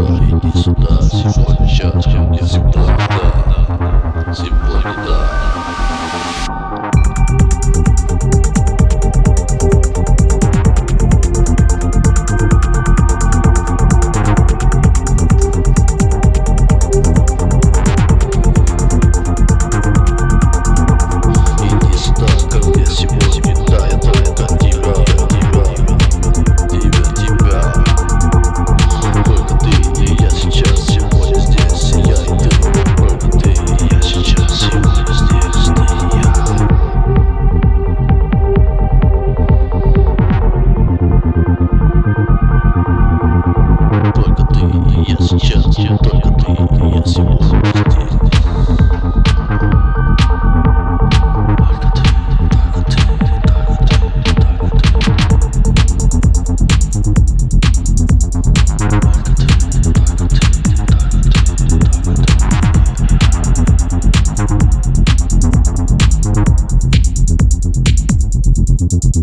Simple guitar. Simple guitar.